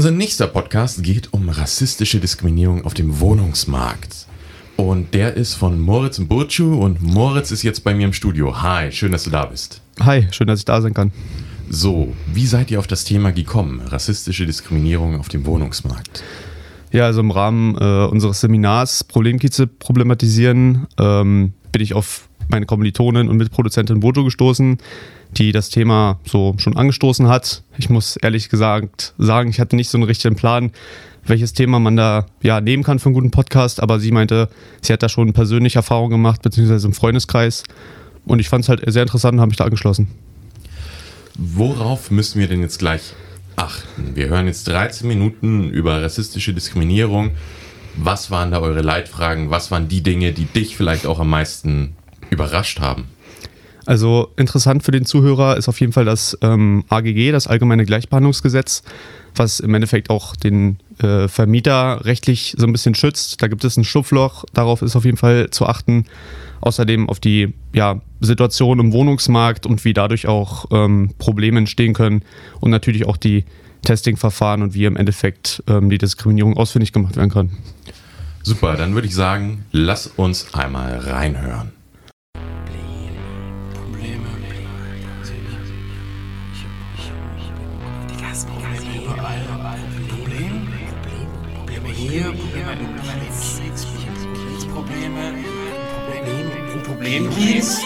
Unser nächster Podcast geht um rassistische Diskriminierung auf dem Wohnungsmarkt. Und der ist von Moritz Burcu und Moritz ist jetzt bei mir im Studio. Hi, schön, dass du da bist. Hi, schön, dass ich da sein kann. So, wie seid ihr auf das Thema gekommen? Rassistische Diskriminierung auf dem Wohnungsmarkt? Ja, also im Rahmen äh, unseres Seminars Problemkieze problematisieren ähm, bin ich auf meine Kommilitonin und Mitproduzentin Bojo gestoßen, die das Thema so schon angestoßen hat. Ich muss ehrlich gesagt sagen, ich hatte nicht so einen richtigen Plan, welches Thema man da ja nehmen kann für einen guten Podcast, aber sie meinte, sie hat da schon persönliche Erfahrungen gemacht, beziehungsweise im Freundeskreis. Und ich fand es halt sehr interessant und habe mich da angeschlossen. Worauf müssen wir denn jetzt gleich achten? Wir hören jetzt 13 Minuten über rassistische Diskriminierung. Was waren da eure Leitfragen? Was waren die Dinge, die dich vielleicht auch am meisten überrascht haben? Also interessant für den Zuhörer ist auf jeden Fall das ähm, AGG, das Allgemeine Gleichbehandlungsgesetz, was im Endeffekt auch den äh, Vermieter rechtlich so ein bisschen schützt. Da gibt es ein Schlupfloch, darauf ist auf jeden Fall zu achten. Außerdem auf die ja, Situation im Wohnungsmarkt und wie dadurch auch ähm, Probleme entstehen können und natürlich auch die Testingverfahren und wie im Endeffekt ähm, die Diskriminierung ausfindig gemacht werden kann. Super, dann würde ich sagen, lass uns einmal reinhören. Hier, Probleme im Kiez, Probleme, Problem, Problem Kiez.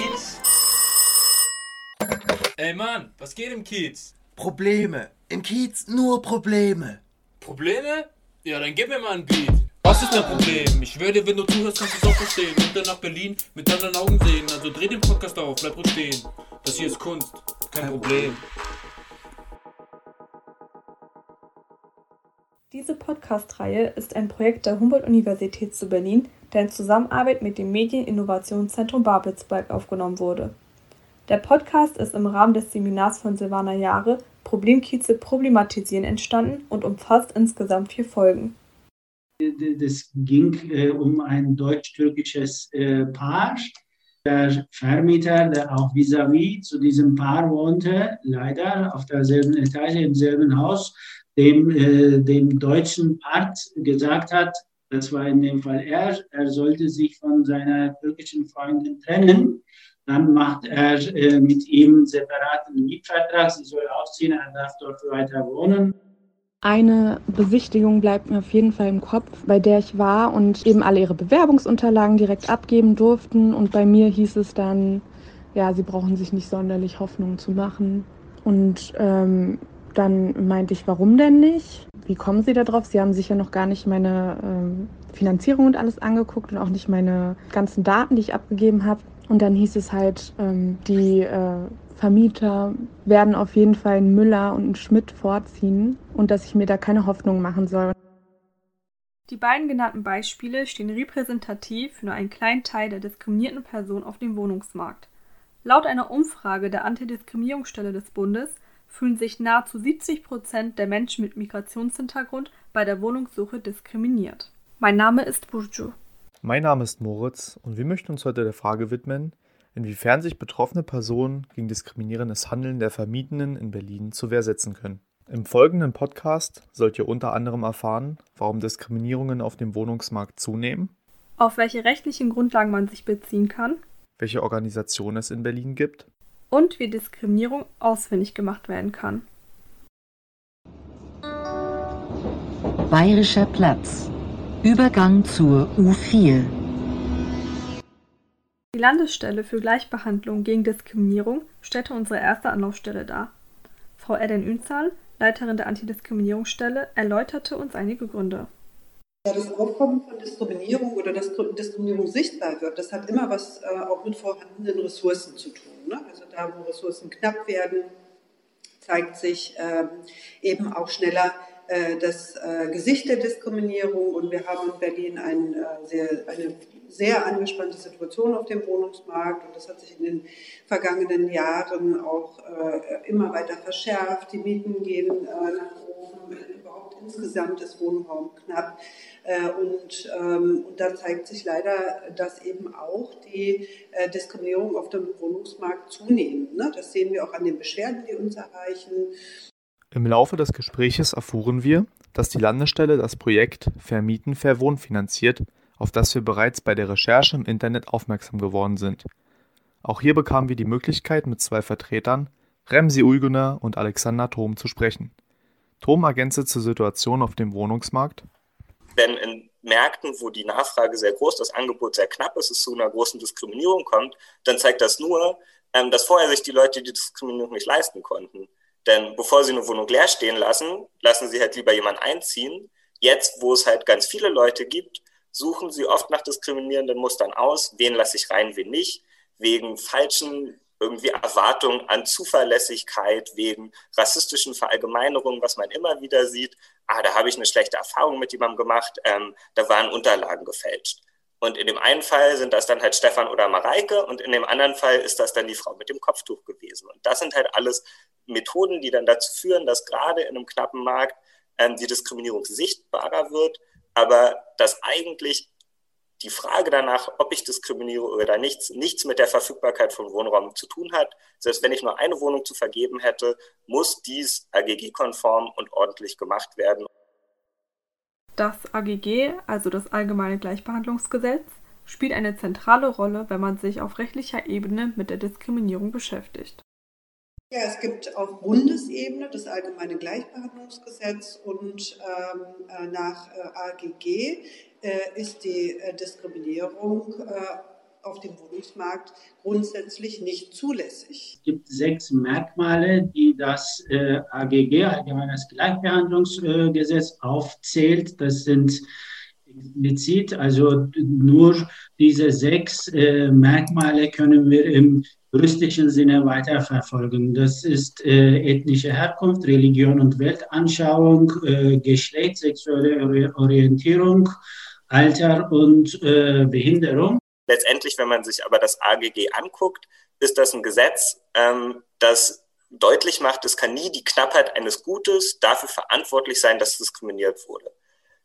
Ey Mann, was geht im Kiez? Probleme. Im Kiez nur Probleme. Probleme? Ja, dann gib mir mal ein Beat. Was ist dein Problem? Ich würde, wenn du zuhörst, kannst du es auch verstehen. Und dann nach Berlin mit anderen Augen sehen. Also dreh den Podcast auf, bleib ruhig stehen. Das hier ist Kunst, kein Problem. Diese Podcast-Reihe ist ein Projekt der Humboldt-Universität zu Berlin, der in Zusammenarbeit mit dem Medieninnovationszentrum Babelsberg aufgenommen wurde. Der Podcast ist im Rahmen des Seminars von Silvana Jahre Problemkieze problematisieren entstanden und umfasst insgesamt vier Folgen. Das ging äh, um ein deutsch-türkisches äh, Paar. Der Vermieter, der auch vis-à-vis -vis zu diesem Paar wohnte, leider auf derselben Etage im selben Haus, dem, äh, dem deutschen Part gesagt hat, das war in dem Fall er, er sollte sich von seiner türkischen Freundin trennen. Dann macht er äh, mit ihm separaten Mietvertrag, sie soll ausziehen, er darf dort weiter wohnen. Eine Besichtigung bleibt mir auf jeden Fall im Kopf, bei der ich war und eben alle ihre Bewerbungsunterlagen direkt abgeben durften. Und bei mir hieß es dann, ja, sie brauchen sich nicht sonderlich Hoffnung zu machen. Und ähm, dann meinte ich, warum denn nicht? Wie kommen Sie da drauf? Sie haben sich ja noch gar nicht meine ähm, Finanzierung und alles angeguckt und auch nicht meine ganzen Daten, die ich abgegeben habe. Und dann hieß es halt, ähm, die äh, Vermieter werden auf jeden Fall einen Müller und einen Schmidt vorziehen und dass ich mir da keine Hoffnung machen soll. Die beiden genannten Beispiele stehen repräsentativ für nur einen kleinen Teil der diskriminierten Personen auf dem Wohnungsmarkt. Laut einer Umfrage der Antidiskriminierungsstelle des Bundes fühlen sich nahezu 70 Prozent der Menschen mit Migrationshintergrund bei der Wohnungssuche diskriminiert. Mein Name ist Burju. Mein Name ist Moritz und wir möchten uns heute der Frage widmen, inwiefern sich betroffene Personen gegen diskriminierendes Handeln der Vermietenden in Berlin zur Wehr setzen können. Im folgenden Podcast sollt ihr unter anderem erfahren, warum Diskriminierungen auf dem Wohnungsmarkt zunehmen, auf welche rechtlichen Grundlagen man sich beziehen kann, welche Organisationen es in Berlin gibt und wie Diskriminierung ausfindig gemacht werden kann. Bayerischer Platz. Übergang zur U4. Die Landesstelle für Gleichbehandlung gegen Diskriminierung stellte unsere erste Anlaufstelle dar. Frau Eden Ünzal, Leiterin der Antidiskriminierungsstelle, erläuterte uns einige Gründe. Das Aufkommen von Diskriminierung oder dass Diskriminierung sichtbar wird, das hat immer was äh, auch mit vorhandenen Ressourcen zu tun. Ne? Also da, wo Ressourcen knapp werden, zeigt sich ähm, eben auch schneller äh, das äh, Gesicht der Diskriminierung. Und wir haben in Berlin ein, äh, sehr, eine sehr angespannte Situation auf dem Wohnungsmarkt. Und das hat sich in den vergangenen Jahren auch äh, immer weiter verschärft. Die Mieten gehen äh, nach oben insgesamt ist Wohnraum knapp. Äh, und, ähm, und da zeigt sich leider, dass eben auch die äh, Diskriminierung auf dem Wohnungsmarkt zunimmt. Ne? Das sehen wir auch an den Beschwerden, die uns erreichen. Im Laufe des Gespräches erfuhren wir, dass die Landesstelle das Projekt Vermieten Verwohnen finanziert, auf das wir bereits bei der Recherche im Internet aufmerksam geworden sind. Auch hier bekamen wir die Möglichkeit, mit zwei Vertretern, Remsi Uyguner und Alexander Thom, zu sprechen. Thom ergänzte zur Situation auf dem Wohnungsmarkt. Wenn in Märkten, wo die Nachfrage sehr groß, das Angebot sehr knapp ist, es zu einer großen Diskriminierung kommt, dann zeigt das nur, ähm, dass vorher sich die Leute die Diskriminierung nicht leisten konnten. Denn bevor sie eine Wohnung leer stehen lassen, lassen sie halt lieber jemanden einziehen. Jetzt, wo es halt ganz viele Leute gibt, suchen sie oft nach diskriminierenden Mustern aus. Wen lasse ich rein, wen nicht. Wegen falschen irgendwie Erwartungen an Zuverlässigkeit, wegen rassistischen Verallgemeinerungen, was man immer wieder sieht. Ah, da habe ich eine schlechte Erfahrung mit jemandem gemacht, ähm, da waren Unterlagen gefälscht. Und in dem einen Fall sind das dann halt Stefan oder Mareike und in dem anderen Fall ist das dann die Frau mit dem Kopftuch gewesen. Und das sind halt alles Methoden, die dann dazu führen, dass gerade in einem knappen Markt ähm, die Diskriminierung sichtbarer wird, aber dass eigentlich die Frage danach, ob ich diskriminiere oder nichts, nichts mit der Verfügbarkeit von Wohnraum zu tun hat. Selbst wenn ich nur eine Wohnung zu vergeben hätte, muss dies AGG-konform und ordentlich gemacht werden. Das AGG, also das Allgemeine Gleichbehandlungsgesetz, spielt eine zentrale Rolle, wenn man sich auf rechtlicher Ebene mit der Diskriminierung beschäftigt. Ja, es gibt auf Bundesebene das Allgemeine Gleichbehandlungsgesetz und ähm, äh, nach äh, AGG ist die äh, Diskriminierung äh, auf dem Wohnungsmarkt grundsätzlich nicht zulässig. Es gibt sechs Merkmale, die das äh, AGG, Allgemeines Gleichbehandlungsgesetz, aufzählt. Das sind explizit, also nur diese sechs äh, Merkmale können wir im juristischen Sinne weiterverfolgen. Das ist äh, ethnische Herkunft, Religion und Weltanschauung, äh, Geschlecht, sexuelle Orientierung, Alter und äh, Behinderung. Letztendlich, wenn man sich aber das AGG anguckt, ist das ein Gesetz, ähm, das deutlich macht, es kann nie die Knappheit eines Gutes dafür verantwortlich sein, dass diskriminiert wurde.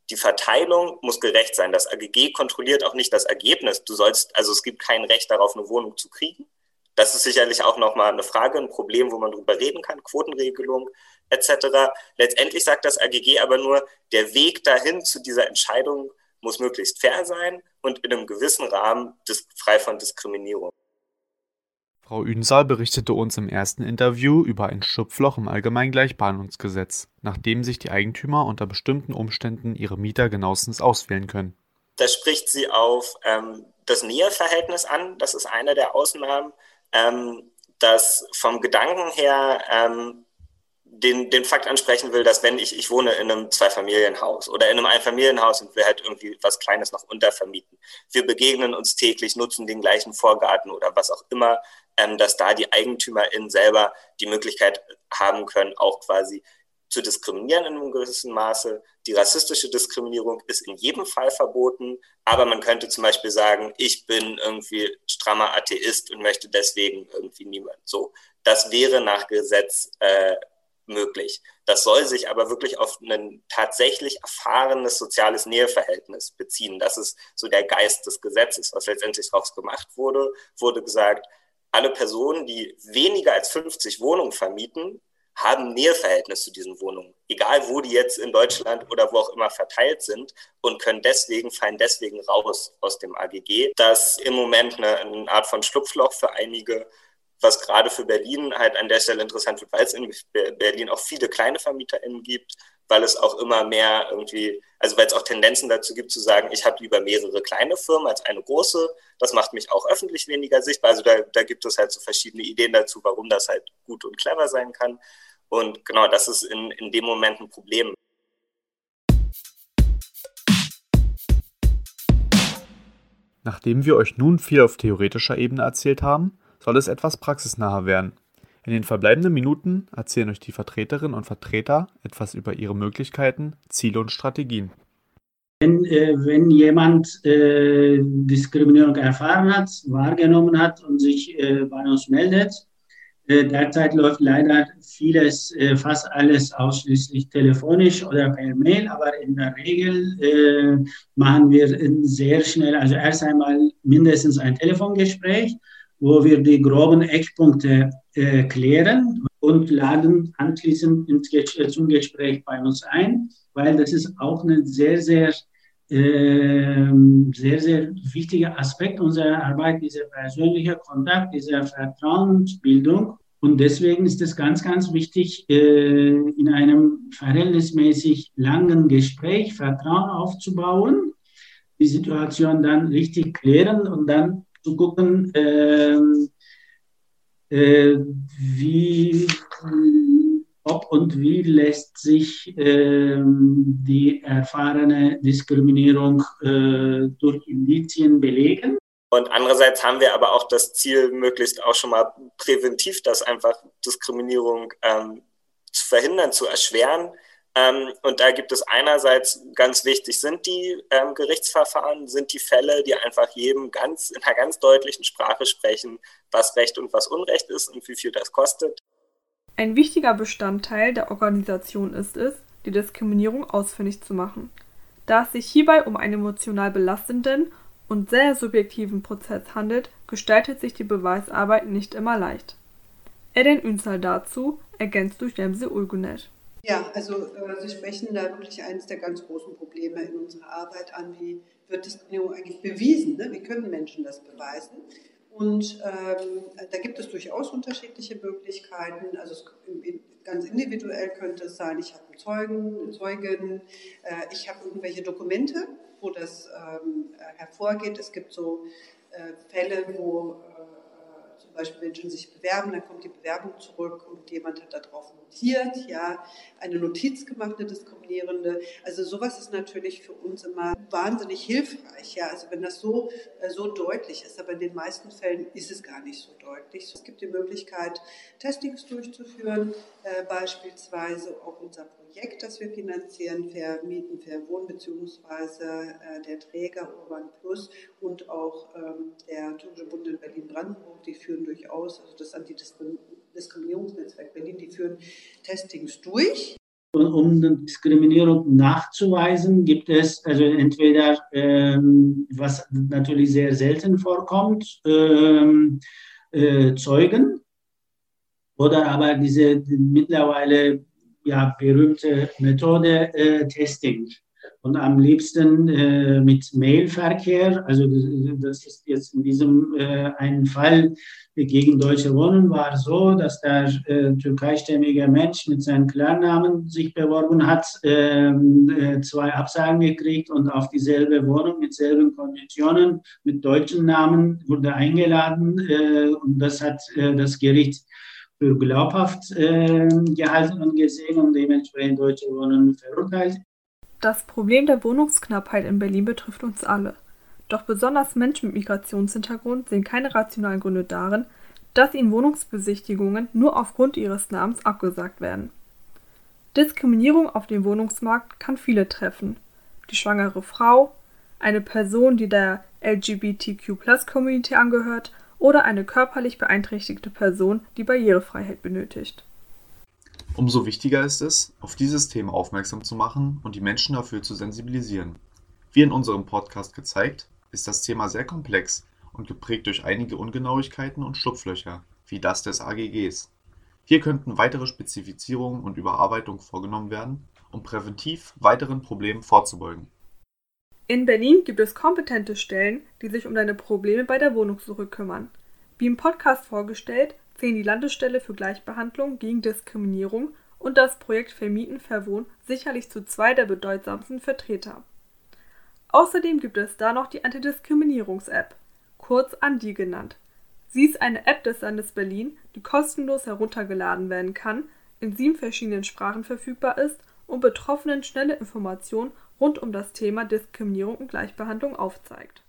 Die Verteilung muss gerecht sein. Das AGG kontrolliert auch nicht das Ergebnis. Du sollst, also es gibt kein Recht darauf, eine Wohnung zu kriegen. Das ist sicherlich auch nochmal eine Frage, ein Problem, wo man drüber reden kann, Quotenregelung etc. Letztendlich sagt das AGG aber nur, der Weg dahin zu dieser Entscheidung muss möglichst fair sein und in einem gewissen Rahmen frei von Diskriminierung. Frau Ünsal berichtete uns im ersten Interview über ein Schlupfloch im Allgemeinen Gleichbehandlungsgesetz, nachdem sich die Eigentümer unter bestimmten Umständen ihre Mieter genauestens auswählen können. Da spricht sie auf ähm, das Näheverhältnis an, das ist eine der Ausnahmen, ähm, das vom Gedanken her ähm, den, den Fakt ansprechen will, dass wenn ich, ich wohne in einem Zweifamilienhaus oder in einem Einfamilienhaus und will halt irgendwie was Kleines noch untervermieten. Wir begegnen uns täglich, nutzen den gleichen Vorgarten oder was auch immer, ähm, dass da die EigentümerInnen selber die Möglichkeit haben können, auch quasi zu diskriminieren in einem gewissen Maße. Die rassistische Diskriminierung ist in jedem Fall verboten, aber man könnte zum Beispiel sagen, ich bin irgendwie strammer Atheist und möchte deswegen irgendwie niemand. So, das wäre nach Gesetz äh, möglich. Das soll sich aber wirklich auf ein tatsächlich erfahrenes soziales Näheverhältnis beziehen. Das ist so der Geist des Gesetzes, was letztendlich daraus gemacht wurde. Wurde gesagt, alle Personen, die weniger als 50 Wohnungen vermieten, haben Näheverhältnis zu diesen Wohnungen, egal wo die jetzt in Deutschland oder wo auch immer verteilt sind und können deswegen, fallen deswegen raus aus dem AGG. Das im Moment eine, eine Art von Schlupfloch für einige was gerade für Berlin halt an der Stelle interessant wird, weil es in Berlin auch viele kleine VermieterInnen gibt, weil es auch immer mehr irgendwie, also weil es auch Tendenzen dazu gibt zu sagen, ich habe lieber mehrere kleine Firmen als eine große. Das macht mich auch öffentlich weniger sichtbar. Also da, da gibt es halt so verschiedene Ideen dazu, warum das halt gut und clever sein kann. Und genau, das ist in, in dem Moment ein Problem. Nachdem wir euch nun viel auf theoretischer Ebene erzählt haben, soll es etwas praxisnaher werden. In den verbleibenden Minuten erzählen euch die Vertreterinnen und Vertreter etwas über ihre Möglichkeiten, Ziele und Strategien. Wenn, äh, wenn jemand äh, Diskriminierung erfahren hat, wahrgenommen hat und sich äh, bei uns meldet, äh, derzeit läuft leider vieles, äh, fast alles ausschließlich telefonisch oder per Mail, aber in der Regel äh, machen wir sehr schnell, also erst einmal mindestens ein Telefongespräch wo wir die groben Eckpunkte äh, klären und laden anschließend ins, zum Gespräch bei uns ein, weil das ist auch ein sehr, sehr, äh, sehr, sehr wichtiger Aspekt unserer Arbeit, dieser persönliche Kontakt, diese Vertrauensbildung. Und deswegen ist es ganz, ganz wichtig, äh, in einem verhältnismäßig langen Gespräch Vertrauen aufzubauen, die Situation dann richtig klären und dann zu gucken, ähm, äh, wie, ob und wie lässt sich äh, die erfahrene Diskriminierung äh, durch Indizien belegen. Und andererseits haben wir aber auch das Ziel, möglichst auch schon mal präventiv das einfach Diskriminierung ähm, zu verhindern, zu erschweren. Ähm, und da gibt es einerseits ganz wichtig, sind die ähm, Gerichtsverfahren, sind die Fälle, die einfach jedem ganz in einer ganz deutlichen Sprache sprechen, was Recht und was Unrecht ist und wie viel das kostet. Ein wichtiger Bestandteil der Organisation ist es, die Diskriminierung ausfindig zu machen. Da es sich hierbei um einen emotional belastenden und sehr subjektiven Prozess handelt, gestaltet sich die Beweisarbeit nicht immer leicht. Eden Ünsal dazu, ergänzt durch Demse Ulgunet. Ja, also äh, Sie sprechen da wirklich eines der ganz großen Probleme in unserer Arbeit an. Wie wird Diskriminierung eigentlich bewiesen? Ne? Wie können Menschen das beweisen? Und ähm, da gibt es durchaus unterschiedliche Möglichkeiten. Also es, ganz individuell könnte es sein, ich habe einen Zeugen, eine Zeugin, äh, ich habe irgendwelche Dokumente, wo das ähm, hervorgeht. Es gibt so äh, Fälle, wo Beispiel Menschen sich bewerben, dann kommt die Bewerbung zurück und jemand hat darauf notiert, ja, eine Notiz gemacht, eine diskriminierende. Also sowas ist natürlich für uns immer wahnsinnig hilfreich, ja, also wenn das so, äh, so deutlich ist, aber in den meisten Fällen ist es gar nicht so deutlich. Es gibt die Möglichkeit, Testings durchzuführen, äh, beispielsweise auch unser Projekt, das wir finanzieren, Vermieten, Verwohnen, beziehungsweise äh, der Träger Urban Plus und auch ähm, der Tourische Bund in Berlin-Brandenburg, die führen durchaus, also das Antidiskriminierungsnetzwerk Berlin, die führen Testings durch. Um Diskriminierung nachzuweisen, gibt es also entweder, ähm, was natürlich sehr selten vorkommt, ähm, äh, Zeugen oder aber diese mittlerweile ja, berühmte Methode äh, Testing. Und am liebsten äh, mit Mailverkehr. Also das ist jetzt in diesem äh, einen Fall gegen Deutsche Wohnen war so, dass der äh, türkeistämmige Mensch mit seinem Klarnamen sich beworben hat, ähm, äh, zwei Absagen gekriegt und auf dieselbe Wohnung mit selben Konditionen mit deutschen Namen wurde eingeladen. Äh, und das hat äh, das Gericht für glaubhaft äh, gehalten und gesehen und dementsprechend Deutsche Wohnen verurteilt. Das Problem der Wohnungsknappheit in Berlin betrifft uns alle. Doch besonders Menschen mit Migrationshintergrund sehen keine rationalen Gründe darin, dass ihnen Wohnungsbesichtigungen nur aufgrund ihres Namens abgesagt werden. Diskriminierung auf dem Wohnungsmarkt kann viele treffen. Die schwangere Frau, eine Person, die der LGBTQ-Plus-Community angehört oder eine körperlich beeinträchtigte Person, die Barrierefreiheit benötigt. Umso wichtiger ist es, auf dieses Thema aufmerksam zu machen und die Menschen dafür zu sensibilisieren. Wie in unserem Podcast gezeigt, ist das Thema sehr komplex und geprägt durch einige Ungenauigkeiten und Schlupflöcher, wie das des AGGs. Hier könnten weitere Spezifizierungen und Überarbeitungen vorgenommen werden, um präventiv weiteren Problemen vorzubeugen. In Berlin gibt es kompetente Stellen, die sich um deine Probleme bei der Wohnungssuche kümmern. Wie im Podcast vorgestellt, zählen die Landesstelle für Gleichbehandlung gegen Diskriminierung und das Projekt Vermieten Verwohnen sicherlich zu zwei der bedeutsamsten Vertreter. Außerdem gibt es da noch die Antidiskriminierungs-App, kurz ANDI genannt. Sie ist eine App des Landes Berlin, die kostenlos heruntergeladen werden kann, in sieben verschiedenen Sprachen verfügbar ist und Betroffenen schnelle Informationen rund um das Thema Diskriminierung und Gleichbehandlung aufzeigt.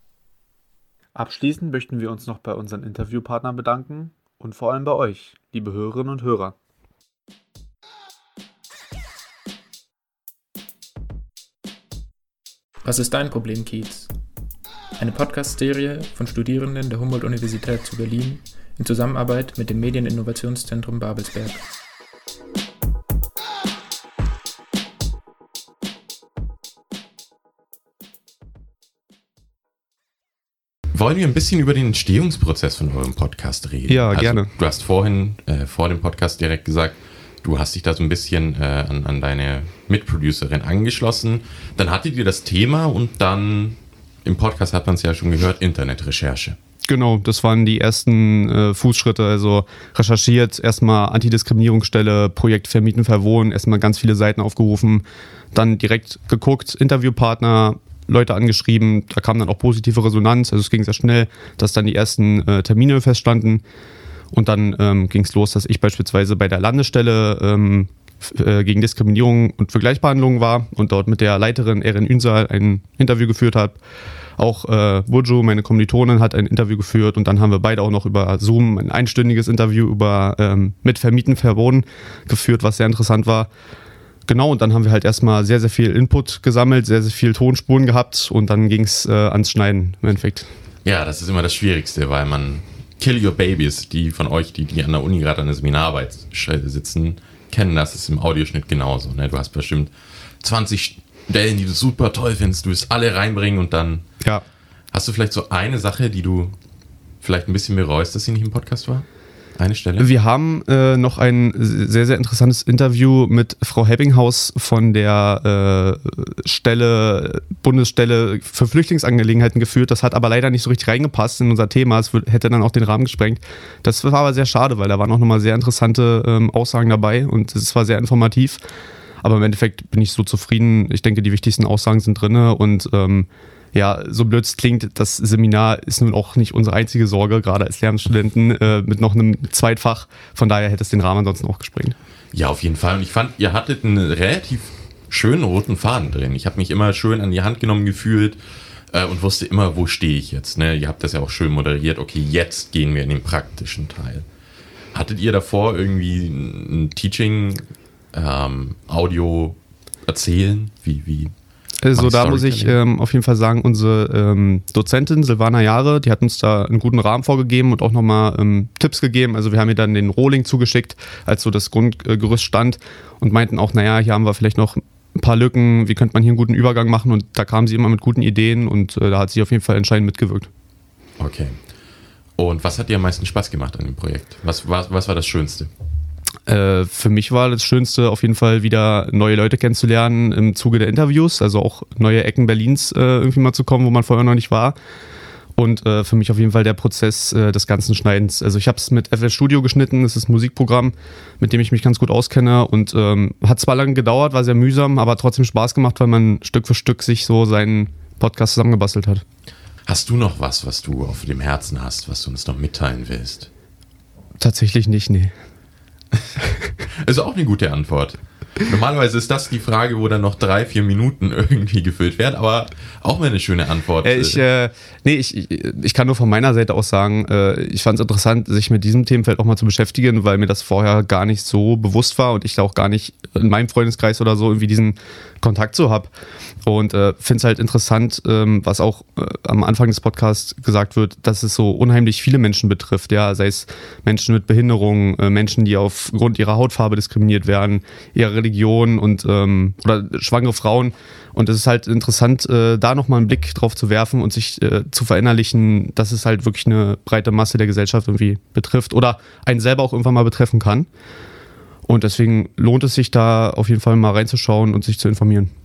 Abschließend möchten wir uns noch bei unseren Interviewpartnern bedanken und vor allem bei euch, liebe Hörerinnen und Hörer. Was ist dein Problem, Kiez? Eine Podcast-Serie von Studierenden der Humboldt-Universität zu Berlin in Zusammenarbeit mit dem Medieninnovationszentrum Babelsberg. Wollen wir ein bisschen über den Entstehungsprozess von eurem Podcast reden? Ja, also, gerne. Du hast vorhin äh, vor dem Podcast direkt gesagt, du hast dich da so ein bisschen äh, an, an deine Mitproducerin angeschlossen. Dann hattet ihr das Thema und dann im Podcast hat man es ja schon gehört, Internetrecherche. Genau, das waren die ersten äh, Fußschritte. Also recherchiert, erstmal Antidiskriminierungsstelle, Projekt Vermieten, Verwohnen, erstmal ganz viele Seiten aufgerufen, dann direkt geguckt, Interviewpartner, Leute angeschrieben, da kam dann auch positive Resonanz, also es ging sehr schnell, dass dann die ersten äh, Termine feststanden. Und dann ähm, ging es los, dass ich beispielsweise bei der Landesstelle ähm, äh, gegen Diskriminierung und Vergleichsbehandlung war und dort mit der Leiterin Erin Ünsal ein Interview geführt habe. Auch äh, Burjo, meine Kommilitonin, hat ein Interview geführt und dann haben wir beide auch noch über Zoom ein einstündiges Interview über ähm, mit Vermieten verboten geführt, was sehr interessant war. Genau, und dann haben wir halt erstmal sehr, sehr viel Input gesammelt, sehr, sehr viel Tonspuren gehabt und dann ging es äh, ans Schneiden im Endeffekt. Ja, das ist immer das Schwierigste, weil man Kill Your Babies, die von euch, die, die an der Uni gerade an der Seminararbeit sitzen, kennen das, ist im Audioschnitt genauso. Ne? Du hast bestimmt 20 Stellen, die du super toll findest, du willst alle reinbringen und dann Ja. hast du vielleicht so eine Sache, die du vielleicht ein bisschen bereust, dass sie nicht im Podcast war? Eine Stelle? Wir haben äh, noch ein sehr, sehr interessantes Interview mit Frau Hebbinghaus von der äh, Stelle, Bundesstelle für Flüchtlingsangelegenheiten geführt. Das hat aber leider nicht so richtig reingepasst in unser Thema. Es hätte dann auch den Rahmen gesprengt. Das war aber sehr schade, weil da waren auch nochmal sehr interessante ähm, Aussagen dabei und es war sehr informativ. Aber im Endeffekt bin ich so zufrieden. Ich denke, die wichtigsten Aussagen sind drin und ähm, ja, so blöd es klingt, das Seminar ist nun auch nicht unsere einzige Sorge, gerade als Lehramtsstudenten äh, mit noch einem Zweitfach. Von daher hätte es den Rahmen ansonsten auch gesprengt. Ja, auf jeden Fall. Und ich fand, ihr hattet einen relativ schönen roten Faden drin. Ich habe mich immer schön an die Hand genommen gefühlt äh, und wusste immer, wo stehe ich jetzt. Ne? Ihr habt das ja auch schön moderiert. Okay, jetzt gehen wir in den praktischen Teil. Hattet ihr davor irgendwie ein ein Teaching, ähm, Audio erzählen? Wie, wie? Also da muss ich ähm, auf jeden Fall sagen, unsere ähm, Dozentin Silvana Jahre, die hat uns da einen guten Rahmen vorgegeben und auch nochmal ähm, Tipps gegeben. Also wir haben ihr dann den Rohling zugeschickt, als so das Grundgerüst stand und meinten auch, naja, hier haben wir vielleicht noch ein paar Lücken, wie könnte man hier einen guten Übergang machen und da kam sie immer mit guten Ideen und äh, da hat sie auf jeden Fall entscheidend mitgewirkt. Okay. Und was hat dir am meisten Spaß gemacht an dem Projekt? Was, was, was war das Schönste? Äh, für mich war das Schönste auf jeden Fall wieder neue Leute kennenzulernen im Zuge der Interviews, also auch neue Ecken Berlins äh, irgendwie mal zu kommen, wo man vorher noch nicht war. Und äh, für mich auf jeden Fall der Prozess äh, des ganzen Schneidens. Also ich habe es mit FL Studio geschnitten, das ist ein Musikprogramm, mit dem ich mich ganz gut auskenne und ähm, hat zwar lange gedauert, war sehr mühsam, aber trotzdem Spaß gemacht, weil man Stück für Stück sich so seinen Podcast zusammengebastelt hat. Hast du noch was, was du auf dem Herzen hast, was du uns noch mitteilen willst? Tatsächlich nicht, nee. Also auch eine gute Antwort. Normalerweise ist das die Frage, wo dann noch drei, vier Minuten irgendwie gefüllt werden, aber auch mal eine schöne Antwort. Äh, ich, äh, nee, ich, ich, kann nur von meiner Seite aus sagen, äh, ich fand es interessant, sich mit diesem Themenfeld auch mal zu beschäftigen, weil mir das vorher gar nicht so bewusst war und ich da auch gar nicht in meinem Freundeskreis oder so irgendwie diesen Kontakt so habe. Und äh, finde es halt interessant, ähm, was auch äh, am Anfang des Podcasts gesagt wird, dass es so unheimlich viele Menschen betrifft, ja, sei es Menschen mit Behinderung, äh, Menschen, die aufgrund ihrer Hautfarbe diskriminiert werden, ihrer Religion und ähm, oder schwangere Frauen. Und es ist halt interessant, äh, da nochmal einen Blick drauf zu werfen und sich äh, zu verinnerlichen, dass es halt wirklich eine breite Masse der Gesellschaft irgendwie betrifft oder einen selber auch irgendwann mal betreffen kann. Und deswegen lohnt es sich da auf jeden Fall mal reinzuschauen und sich zu informieren.